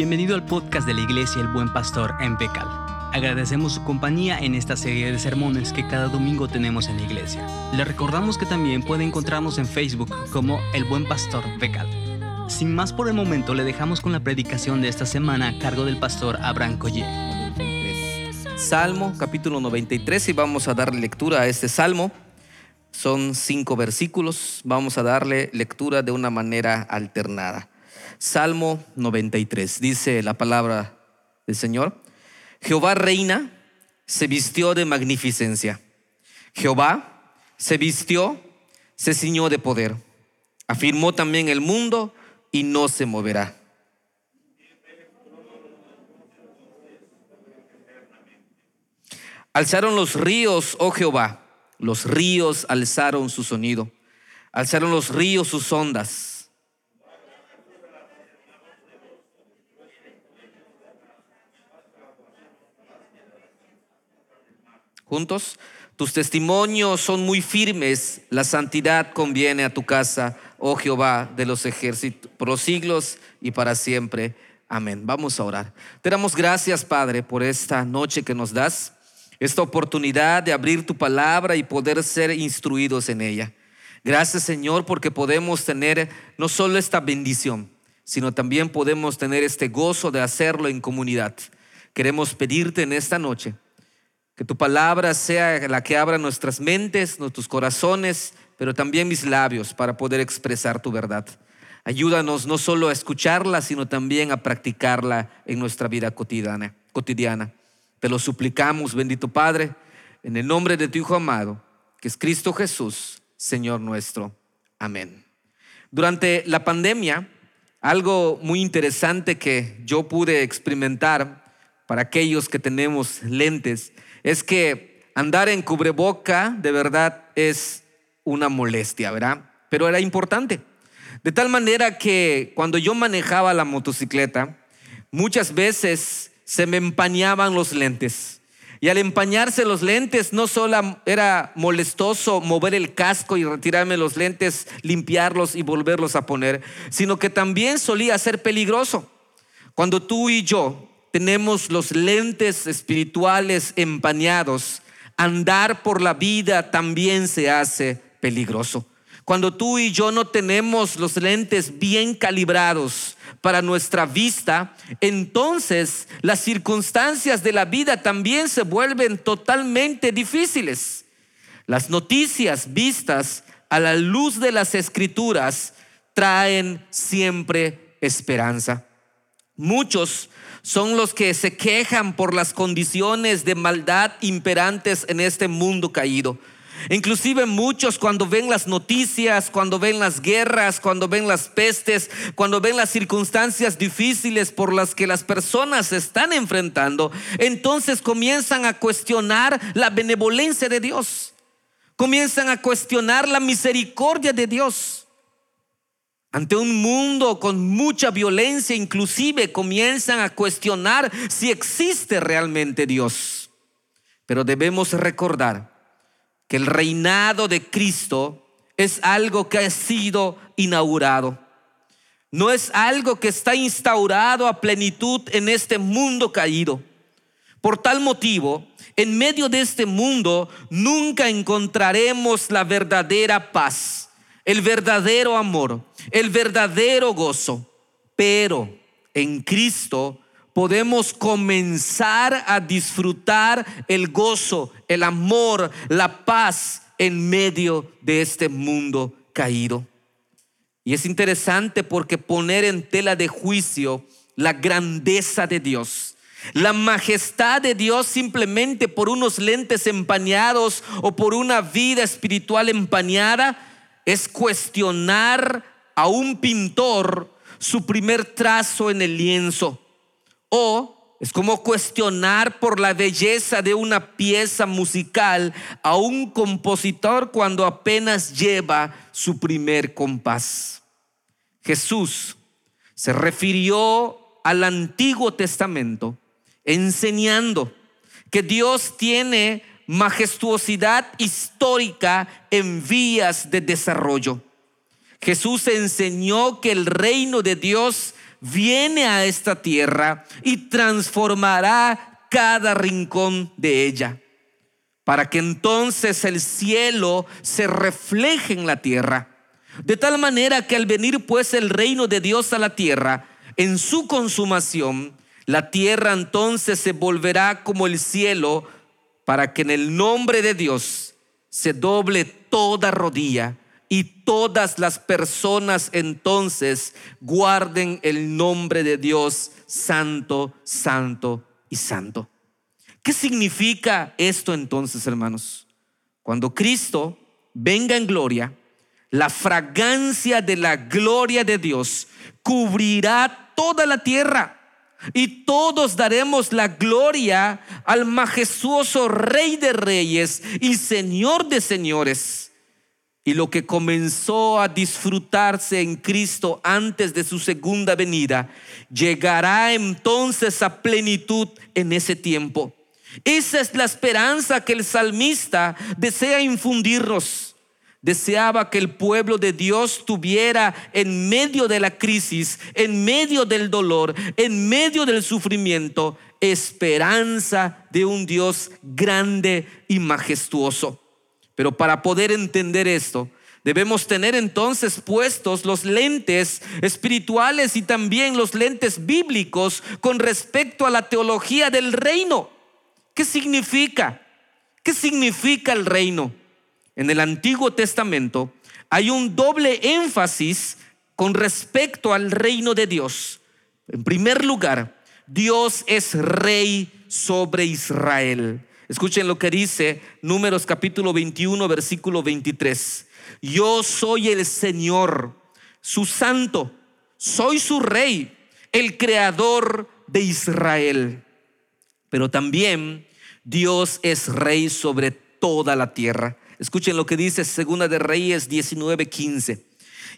Bienvenido al podcast de la Iglesia El Buen Pastor en Becal. Agradecemos su compañía en esta serie de sermones que cada domingo tenemos en la iglesia. Le recordamos que también puede encontrarnos en Facebook como El Buen Pastor Becal. Sin más por el momento, le dejamos con la predicación de esta semana a cargo del pastor Abraham Collie. Salmo capítulo 93 y vamos a dar lectura a este salmo. Son cinco versículos, vamos a darle lectura de una manera alternada. Salmo 93, dice la palabra del Señor. Jehová reina, se vistió de magnificencia. Jehová se vistió, se ciñó de poder. Afirmó también el mundo y no se moverá. Alzaron los ríos, oh Jehová, los ríos alzaron su sonido. Alzaron los ríos sus ondas. Juntos. Tus testimonios son muy firmes, la santidad conviene a tu casa, oh Jehová de los ejércitos, por los siglos y para siempre. Amén. Vamos a orar. Te damos gracias, Padre, por esta noche que nos das, esta oportunidad de abrir tu palabra y poder ser instruidos en ella. Gracias, Señor, porque podemos tener no solo esta bendición, sino también podemos tener este gozo de hacerlo en comunidad. Queremos pedirte en esta noche que tu palabra sea la que abra nuestras mentes, nuestros corazones, pero también mis labios para poder expresar tu verdad. Ayúdanos no solo a escucharla, sino también a practicarla en nuestra vida cotidiana. cotidiana. Te lo suplicamos, bendito Padre, en el nombre de tu Hijo amado, que es Cristo Jesús, Señor nuestro. Amén. Durante la pandemia, algo muy interesante que yo pude experimentar para aquellos que tenemos lentes es que andar en cubreboca de verdad es una molestia, ¿verdad? Pero era importante. De tal manera que cuando yo manejaba la motocicleta, muchas veces se me empañaban los lentes. Y al empañarse los lentes, no solo era molestoso mover el casco y retirarme los lentes, limpiarlos y volverlos a poner, sino que también solía ser peligroso. Cuando tú y yo tenemos los lentes espirituales empañados, andar por la vida también se hace peligroso. Cuando tú y yo no tenemos los lentes bien calibrados para nuestra vista, entonces las circunstancias de la vida también se vuelven totalmente difíciles. Las noticias vistas a la luz de las escrituras traen siempre esperanza. Muchos son los que se quejan por las condiciones de maldad imperantes en este mundo caído. Inclusive muchos cuando ven las noticias, cuando ven las guerras, cuando ven las pestes, cuando ven las circunstancias difíciles por las que las personas se están enfrentando, entonces comienzan a cuestionar la benevolencia de Dios. Comienzan a cuestionar la misericordia de Dios. Ante un mundo con mucha violencia, inclusive comienzan a cuestionar si existe realmente Dios. Pero debemos recordar que el reinado de Cristo es algo que ha sido inaugurado. No es algo que está instaurado a plenitud en este mundo caído. Por tal motivo, en medio de este mundo nunca encontraremos la verdadera paz el verdadero amor, el verdadero gozo. Pero en Cristo podemos comenzar a disfrutar el gozo, el amor, la paz en medio de este mundo caído. Y es interesante porque poner en tela de juicio la grandeza de Dios, la majestad de Dios simplemente por unos lentes empañados o por una vida espiritual empañada, es cuestionar a un pintor su primer trazo en el lienzo. O es como cuestionar por la belleza de una pieza musical a un compositor cuando apenas lleva su primer compás. Jesús se refirió al Antiguo Testamento enseñando que Dios tiene majestuosidad histórica en vías de desarrollo. Jesús enseñó que el reino de Dios viene a esta tierra y transformará cada rincón de ella, para que entonces el cielo se refleje en la tierra. De tal manera que al venir pues el reino de Dios a la tierra, en su consumación, la tierra entonces se volverá como el cielo, para que en el nombre de Dios se doble toda rodilla y todas las personas entonces guarden el nombre de Dios santo, santo y santo. ¿Qué significa esto entonces, hermanos? Cuando Cristo venga en gloria, la fragancia de la gloria de Dios cubrirá toda la tierra y todos daremos la gloria al majestuoso Rey de Reyes y Señor de Señores y lo que comenzó a disfrutarse en Cristo antes de su segunda venida, llegará entonces a plenitud en ese tiempo. Esa es la esperanza que el salmista desea infundirnos. Deseaba que el pueblo de Dios tuviera en medio de la crisis, en medio del dolor, en medio del sufrimiento, esperanza de un Dios grande y majestuoso. Pero para poder entender esto, debemos tener entonces puestos los lentes espirituales y también los lentes bíblicos con respecto a la teología del reino. ¿Qué significa? ¿Qué significa el reino? En el Antiguo Testamento hay un doble énfasis con respecto al reino de Dios. En primer lugar, Dios es rey sobre Israel. Escuchen lo que dice Números capítulo 21, versículo 23. Yo soy el Señor, su santo, soy su rey, el creador de Israel. Pero también Dios es rey sobre toda la tierra. Escuchen lo que dice Segunda de Reyes 19, 15.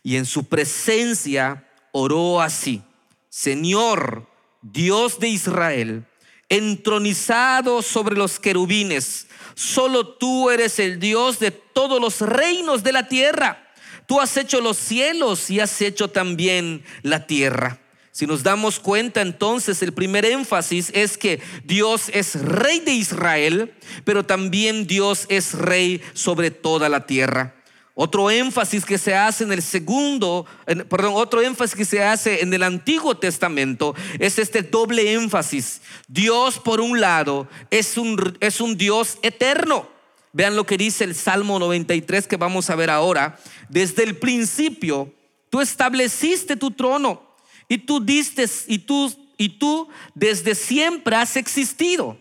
Y en su presencia oró así, Señor, Dios de Israel, entronizado sobre los querubines. Solo tú eres el Dios de todos los reinos de la tierra. Tú has hecho los cielos y has hecho también la tierra. Si nos damos cuenta entonces, el primer énfasis es que Dios es rey de Israel, pero también Dios es rey sobre toda la tierra. Otro énfasis que se hace en el segundo, perdón, otro énfasis que se hace en el Antiguo Testamento es este doble énfasis. Dios, por un lado, es un, es un Dios eterno. Vean lo que dice el Salmo 93 que vamos a ver ahora. Desde el principio, tú estableciste tu trono y tú diste y tú y tú desde siempre has existido.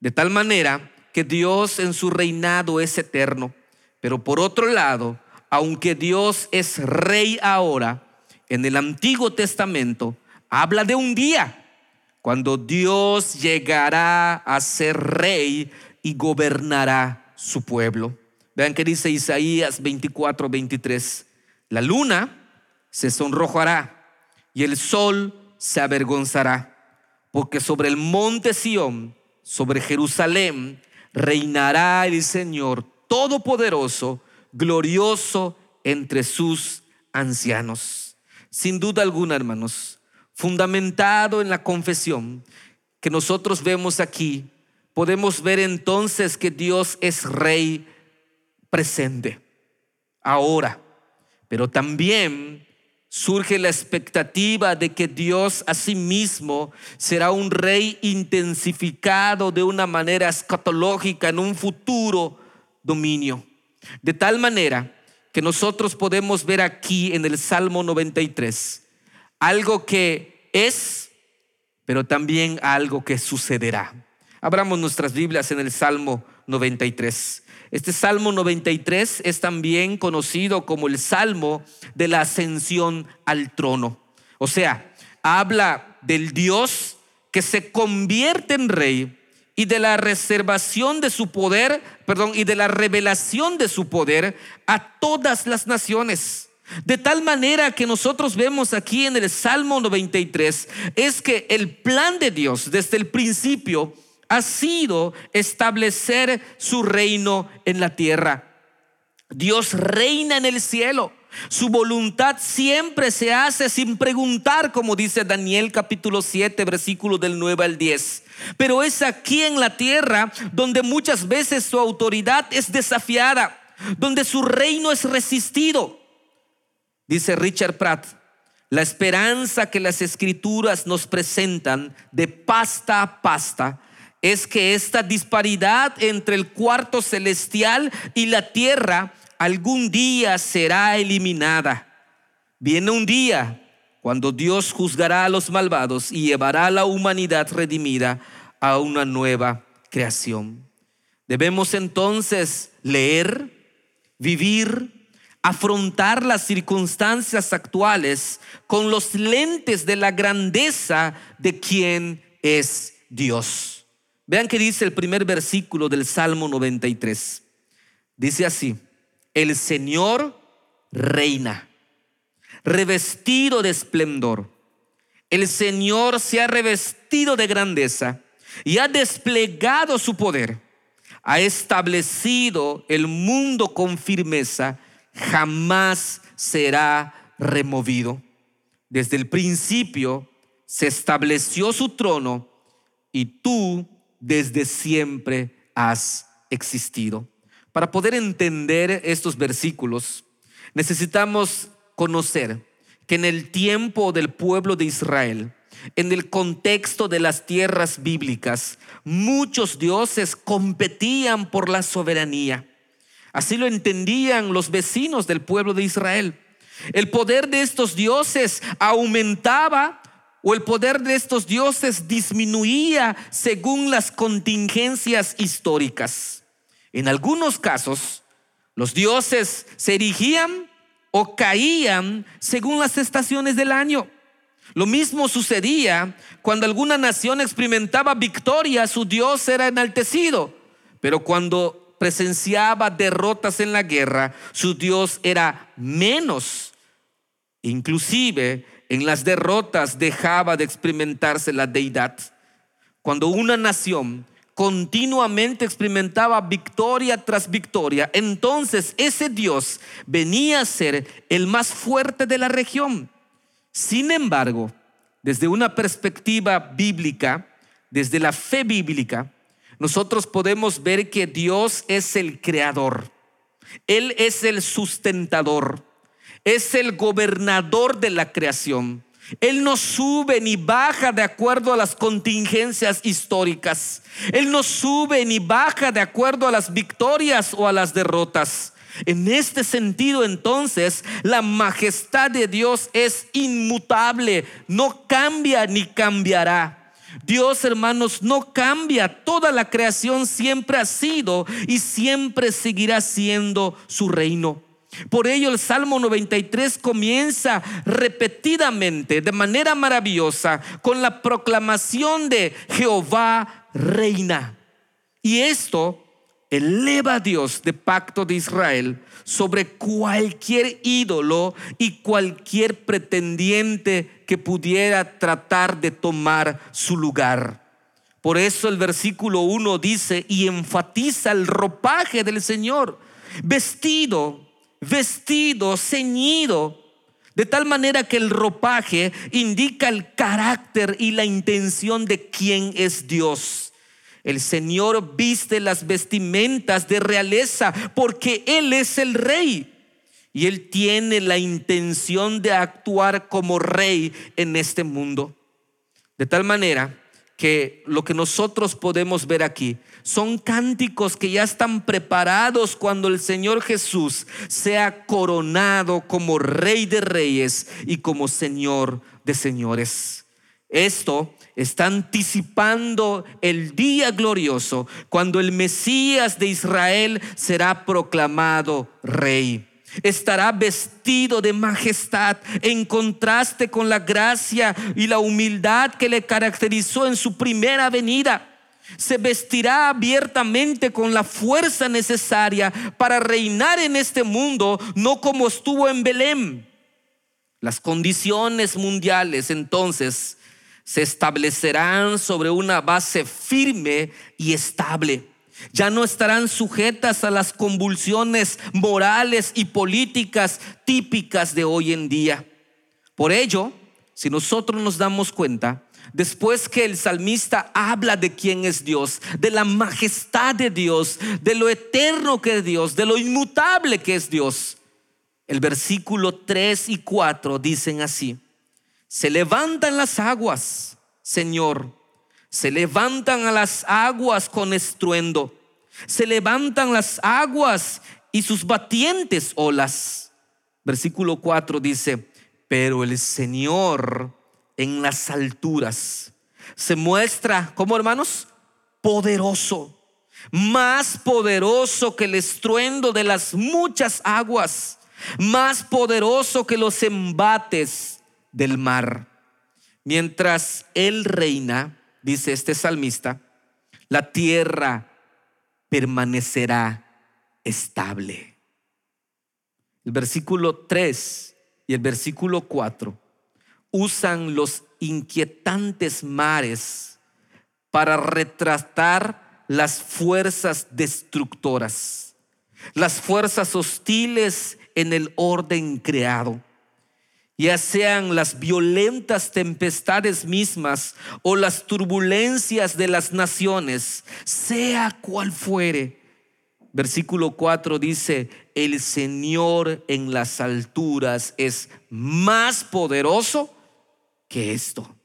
De tal manera que Dios en su reinado es eterno. Pero por otro lado, aunque Dios es rey ahora, en el Antiguo Testamento habla de un día cuando Dios llegará a ser rey y gobernará su pueblo. Vean que dice Isaías 24, 23. La luna se sonrojará y el sol se avergonzará, porque sobre el monte Sión, sobre Jerusalén, reinará el Señor todopoderoso, glorioso entre sus ancianos. Sin duda alguna, hermanos, fundamentado en la confesión que nosotros vemos aquí, podemos ver entonces que Dios es rey presente, ahora, pero también surge la expectativa de que Dios a sí mismo será un rey intensificado de una manera escatológica en un futuro dominio. De tal manera que nosotros podemos ver aquí en el Salmo 93 algo que es, pero también algo que sucederá. Abramos nuestras Biblias en el Salmo 93. Este Salmo 93 es también conocido como el Salmo de la ascensión al trono. O sea, habla del Dios que se convierte en rey y de la reservación de su poder, perdón, y de la revelación de su poder a todas las naciones. De tal manera que nosotros vemos aquí en el Salmo 93 es que el plan de Dios desde el principio ha sido establecer su reino en la tierra. Dios reina en el cielo Su voluntad siempre se hace sin preguntar, como dice Daniel capítulo 7, versículo del 9 al 10. Pero es aquí en la tierra donde muchas veces su autoridad es desafiada, donde su reino es resistido. Dice Richard Pratt, la esperanza que las escrituras nos presentan de pasta a pasta es que esta disparidad entre el cuarto celestial y la tierra algún día será eliminada. Viene un día cuando Dios juzgará a los malvados y llevará a la humanidad redimida a una nueva creación. Debemos entonces leer, vivir, afrontar las circunstancias actuales con los lentes de la grandeza de quien es Dios. Vean que dice el primer versículo del Salmo 93. Dice así, el Señor reina, revestido de esplendor. El Señor se ha revestido de grandeza y ha desplegado su poder. Ha establecido el mundo con firmeza, jamás será removido. Desde el principio se estableció su trono y tú desde siempre has existido. Para poder entender estos versículos, necesitamos conocer que en el tiempo del pueblo de Israel, en el contexto de las tierras bíblicas, muchos dioses competían por la soberanía. Así lo entendían los vecinos del pueblo de Israel. El poder de estos dioses aumentaba o el poder de estos dioses disminuía según las contingencias históricas. En algunos casos, los dioses se erigían o caían según las estaciones del año. Lo mismo sucedía cuando alguna nación experimentaba victoria, su dios era enaltecido. Pero cuando presenciaba derrotas en la guerra, su dios era menos. Inclusive en las derrotas dejaba de experimentarse la deidad. Cuando una nación continuamente experimentaba victoria tras victoria, entonces ese Dios venía a ser el más fuerte de la región. Sin embargo, desde una perspectiva bíblica, desde la fe bíblica, nosotros podemos ver que Dios es el creador, Él es el sustentador, es el gobernador de la creación. Él no sube ni baja de acuerdo a las contingencias históricas. Él no sube ni baja de acuerdo a las victorias o a las derrotas. En este sentido, entonces, la majestad de Dios es inmutable, no cambia ni cambiará. Dios, hermanos, no cambia. Toda la creación siempre ha sido y siempre seguirá siendo su reino. Por ello el Salmo 93 comienza repetidamente, de manera maravillosa, con la proclamación de Jehová reina. Y esto eleva a Dios de pacto de Israel sobre cualquier ídolo y cualquier pretendiente que pudiera tratar de tomar su lugar. Por eso el versículo 1 dice y enfatiza el ropaje del Señor, vestido vestido, ceñido, de tal manera que el ropaje indica el carácter y la intención de quién es Dios. El Señor viste las vestimentas de realeza porque Él es el rey. Y Él tiene la intención de actuar como rey en este mundo. De tal manera que lo que nosotros podemos ver aquí son cánticos que ya están preparados cuando el Señor Jesús sea coronado como Rey de Reyes y como Señor de Señores. Esto está anticipando el día glorioso cuando el Mesías de Israel será proclamado Rey estará vestido de majestad en contraste con la gracia y la humildad que le caracterizó en su primera venida. Se vestirá abiertamente con la fuerza necesaria para reinar en este mundo, no como estuvo en Belén. Las condiciones mundiales entonces se establecerán sobre una base firme y estable ya no estarán sujetas a las convulsiones morales y políticas típicas de hoy en día. Por ello, si nosotros nos damos cuenta, después que el salmista habla de quién es Dios, de la majestad de Dios, de lo eterno que es Dios, de lo inmutable que es Dios, el versículo 3 y 4 dicen así, se levantan las aguas, Señor, se levantan a las aguas con estruendo, se levantan las aguas y sus batientes olas. Versículo 4 dice, pero el Señor en las alturas se muestra, como hermanos, poderoso, más poderoso que el estruendo de las muchas aguas, más poderoso que los embates del mar. Mientras Él reina, dice este salmista, la tierra permanecerá estable. El versículo 3 y el versículo 4 usan los inquietantes mares para retratar las fuerzas destructoras, las fuerzas hostiles en el orden creado ya sean las violentas tempestades mismas o las turbulencias de las naciones, sea cual fuere. Versículo 4 dice, el Señor en las alturas es más poderoso que esto.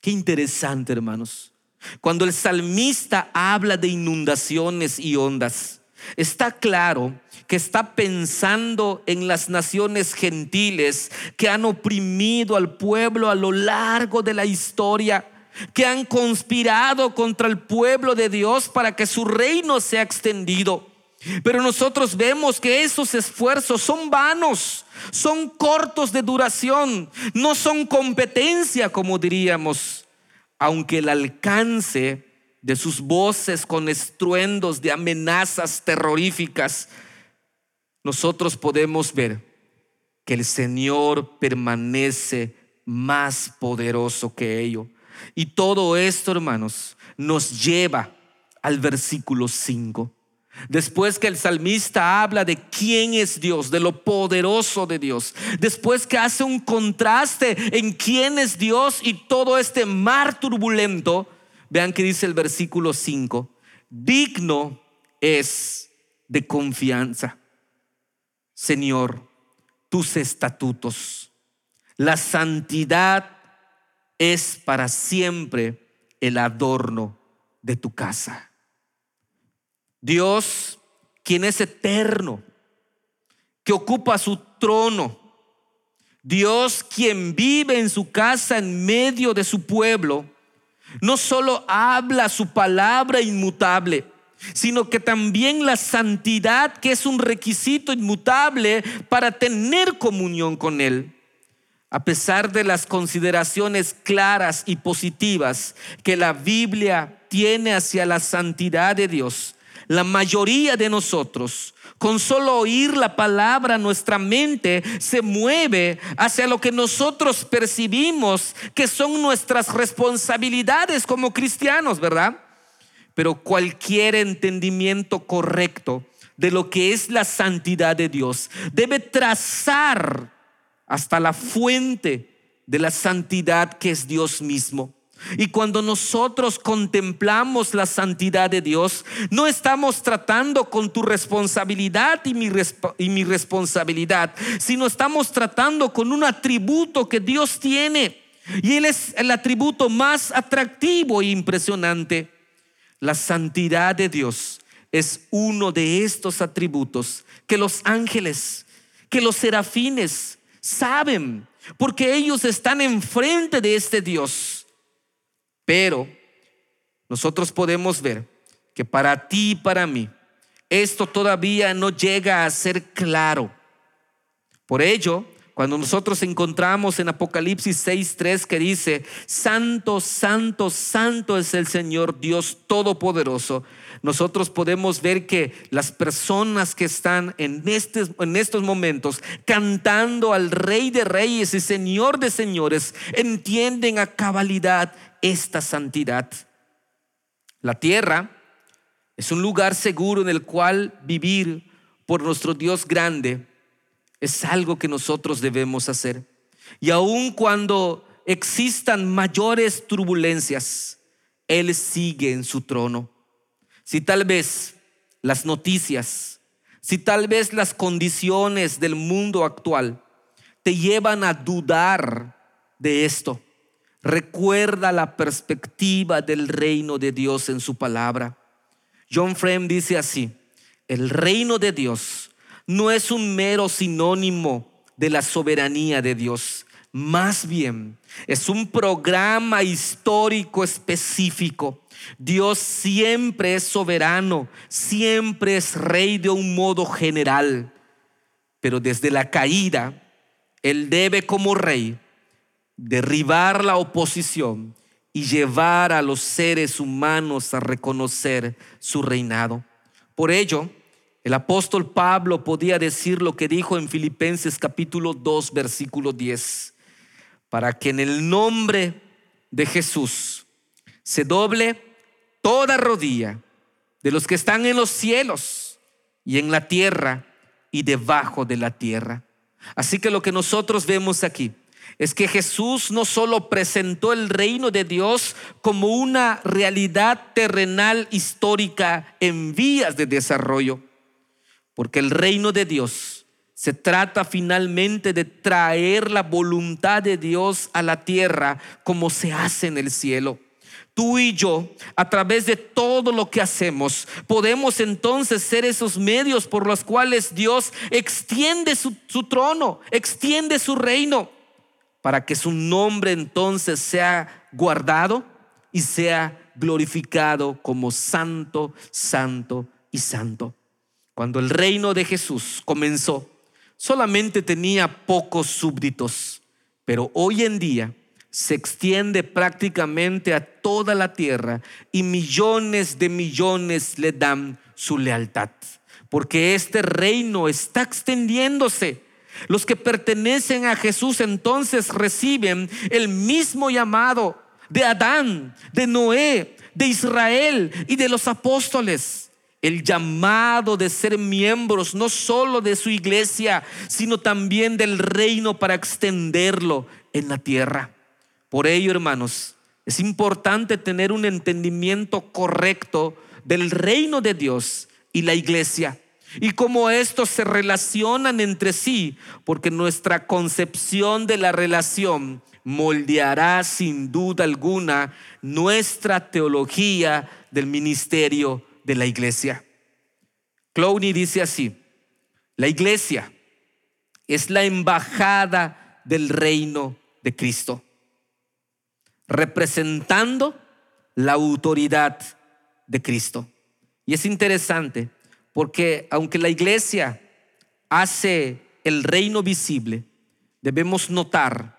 Qué interesante, hermanos. Cuando el salmista habla de inundaciones y ondas, está claro que está pensando en las naciones gentiles que han oprimido al pueblo a lo largo de la historia, que han conspirado contra el pueblo de Dios para que su reino sea extendido. Pero nosotros vemos que esos esfuerzos son vanos, son cortos de duración, no son competencia, como diríamos, aunque el alcance de sus voces con estruendos de amenazas terroríficas nosotros podemos ver que el Señor permanece más poderoso que ello. Y todo esto, hermanos, nos lleva al versículo 5. Después que el salmista habla de quién es Dios, de lo poderoso de Dios, después que hace un contraste en quién es Dios y todo este mar turbulento, vean que dice el versículo 5, digno es de confianza. Señor, tus estatutos. La santidad es para siempre el adorno de tu casa. Dios, quien es eterno, que ocupa su trono, Dios quien vive en su casa en medio de su pueblo, no solo habla su palabra inmutable, sino que también la santidad, que es un requisito inmutable para tener comunión con Él. A pesar de las consideraciones claras y positivas que la Biblia tiene hacia la santidad de Dios, la mayoría de nosotros, con solo oír la palabra, nuestra mente se mueve hacia lo que nosotros percibimos que son nuestras responsabilidades como cristianos, ¿verdad? pero cualquier entendimiento correcto de lo que es la santidad de Dios debe trazar hasta la fuente de la santidad que es Dios mismo. Y cuando nosotros contemplamos la santidad de Dios, no estamos tratando con tu responsabilidad y mi, y mi, responsabilidad, sino estamos tratando con un atributo que Dios tiene. Y Él es el atributo más atractivo e impresionante. La santidad de Dios es uno de estos atributos que los ángeles, que los serafines saben, porque ellos están enfrente de este Dios. Pero nosotros podemos ver que para ti y para mí esto todavía no llega a ser claro. Por ello, cuando nosotros encontramos en Apocalipsis 6:3 que dice, Santo, Santo, Santo es el Señor Dios Todopoderoso, nosotros podemos ver que las personas que están en, este, en estos momentos cantando al Rey de Reyes y Señor de Señores entienden a cabalidad esta santidad. La tierra Es un lugar seguro en el cual vivir por nuestro Dios grande es algo que nosotros debemos hacer. Y aun cuando existan mayores turbulencias, Él sigue en su trono. Si tal vez las noticias, si tal vez las condiciones del mundo actual te llevan a dudar de esto, recuerda la perspectiva del reino de Dios en su palabra. John Frame dice así, el reino de Dios no es un mero sinónimo de la soberanía de Dios, más bien es un programa histórico específico. Dios siempre es soberano, siempre es rey de un modo general, pero desde la caída, Él debe como rey derribar la oposición y llevar a los seres humanos a reconocer su reinado. Por ello, el apóstol Pablo podía decir lo que dijo en Filipenses capítulo 2, versículo 10 para que en el nombre de Jesús se doble toda rodilla de los que están en los cielos y en la tierra y debajo de la tierra. Así que lo que nosotros vemos aquí es que Jesús no solo presentó el reino de Dios como una realidad terrenal histórica en vías de desarrollo, porque el reino de Dios se trata finalmente de traer la voluntad de Dios a la tierra como se hace en el cielo. Tú y yo, a través de todo lo que hacemos, podemos entonces ser esos medios por los cuales Dios extiende su, trono, extiende su reino, para que su nombre entonces sea guardado y sea glorificado como santo, santo y santo. Cuando el reino de Jesús comenzó, solamente tenía pocos súbditos, pero hoy en día se extiende prácticamente a toda la tierra y millones de millones le dan su lealtad, porque este reino está extendiéndose. Los que pertenecen a Jesús entonces reciben el mismo llamado de Adán, de Noé, de Israel y de los apóstoles el llamado de ser miembros no solo de su iglesia, sino también del reino para extenderlo en la tierra. Por ello, hermanos, es importante tener un entendimiento correcto del reino de Dios y la iglesia y cómo estos se relacionan entre sí, porque nuestra concepción de la relación moldeará sin duda alguna nuestra teología del ministerio de la iglesia. Clowney dice así, la iglesia es la embajada del reino de Cristo, representando la autoridad de Cristo. Y es interesante porque aunque la iglesia hace el reino visible, debemos notar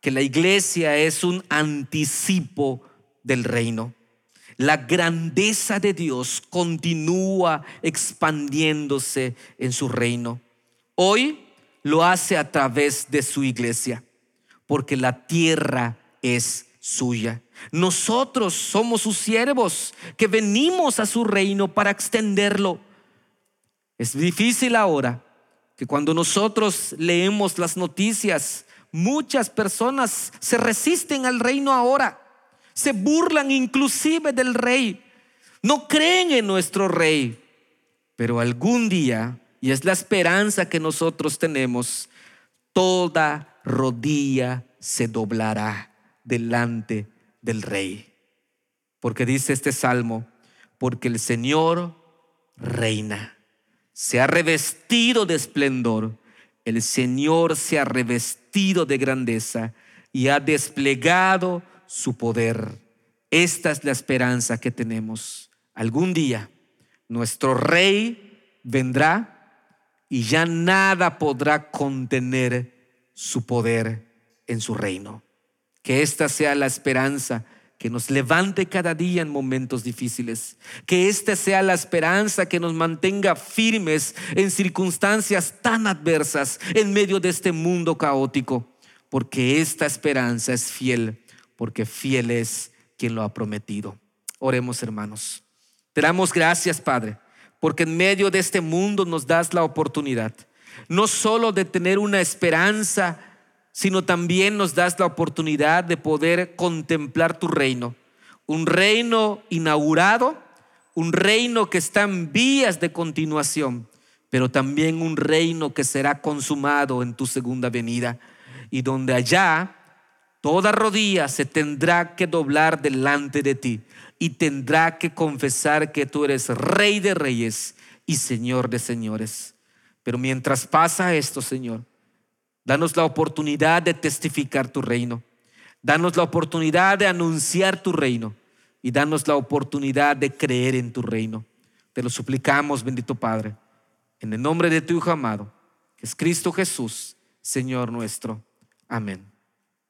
que la iglesia es un anticipo del reino. La grandeza de Dios continúa expandiéndose en su reino. Hoy lo hace a través de su iglesia, porque la tierra es suya. Nosotros somos sus siervos que venimos a su reino para extenderlo. Es difícil ahora que cuando nosotros leemos las noticias, muchas personas se resisten al reino ahora se burlan inclusive del rey. No creen en nuestro rey. Pero algún día, y es la esperanza que nosotros tenemos, toda rodilla se doblará delante del rey. Porque dice este salmo, porque el Señor reina, se ha revestido de esplendor, el Señor se ha revestido de grandeza y ha desplegado su poder. Esta es la esperanza que tenemos. Algún día nuestro rey vendrá y ya nada podrá contener su poder en su reino. Que esta sea la esperanza que nos levante cada día en momentos difíciles. Que esta sea la esperanza que nos mantenga firmes en circunstancias tan adversas en medio de este mundo caótico. Porque esta esperanza es fiel porque fiel es quien lo ha prometido. Oremos hermanos. Te damos gracias, Padre, porque en medio de este mundo nos das la oportunidad, no solo de tener una esperanza, sino también nos das la oportunidad de poder contemplar tu reino. Un reino inaugurado, un reino que está en vías de continuación, pero también un reino que será consumado en tu segunda venida y donde allá toda rodilla se tendrá que doblar delante de ti y tendrá que confesar que tú eres rey de reyes y señor de señores. Pero mientras pasa esto, Señor, danos la oportunidad de testificar tu reino. Danos la oportunidad de anunciar tu reino y danos la oportunidad de creer en tu reino. Te lo suplicamos, bendito Padre, en el nombre de tu Hijo amado, que es Cristo Jesús, Señor nuestro. Amén.